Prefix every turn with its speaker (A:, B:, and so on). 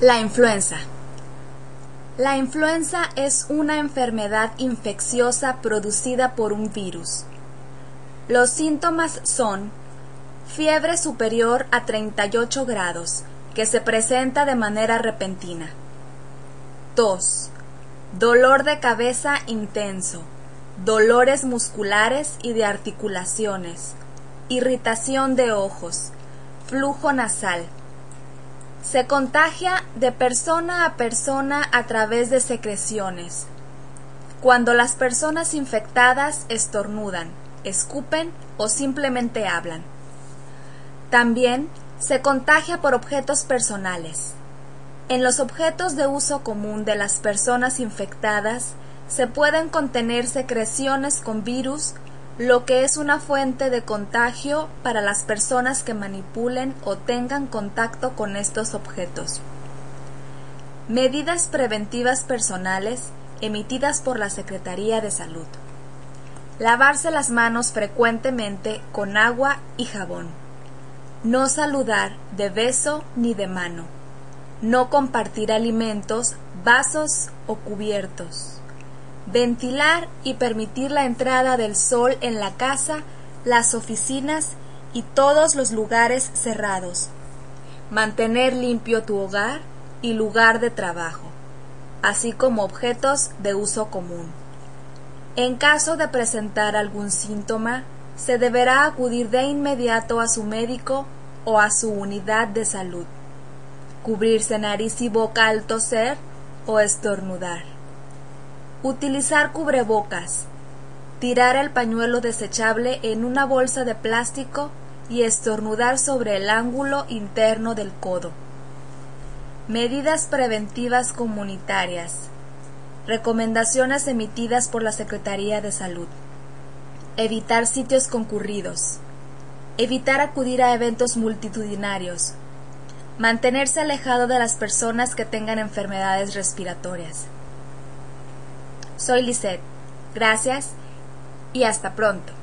A: La influenza. La influenza es una enfermedad infecciosa producida por un virus. Los síntomas son fiebre superior a 38 grados, que se presenta de manera repentina. Tos, dolor de cabeza intenso, dolores musculares y de articulaciones, irritación de ojos, flujo nasal, se contagia de persona a persona a través de secreciones. Cuando las personas infectadas estornudan, escupen o simplemente hablan. También se contagia por objetos personales. En los objetos de uso común de las personas infectadas se pueden contener secreciones con virus lo que es una fuente de contagio para las personas que manipulen o tengan contacto con estos objetos. Medidas preventivas personales emitidas por la Secretaría de Salud. Lavarse las manos frecuentemente con agua y jabón. No saludar de beso ni de mano. No compartir alimentos, vasos o cubiertos ventilar y permitir la entrada del sol en la casa, las oficinas y todos los lugares cerrados. Mantener limpio tu hogar y lugar de trabajo, así como objetos de uso común. En caso de presentar algún síntoma, se deberá acudir de inmediato a su médico o a su unidad de salud. Cubrirse nariz y boca al toser o estornudar. Utilizar cubrebocas. Tirar el pañuelo desechable en una bolsa de plástico y estornudar sobre el ángulo interno del codo. Medidas preventivas comunitarias. Recomendaciones emitidas por la Secretaría de Salud. Evitar sitios concurridos. Evitar acudir a eventos multitudinarios. Mantenerse alejado de las personas que tengan enfermedades respiratorias. Soy Lisette. Gracias y hasta pronto.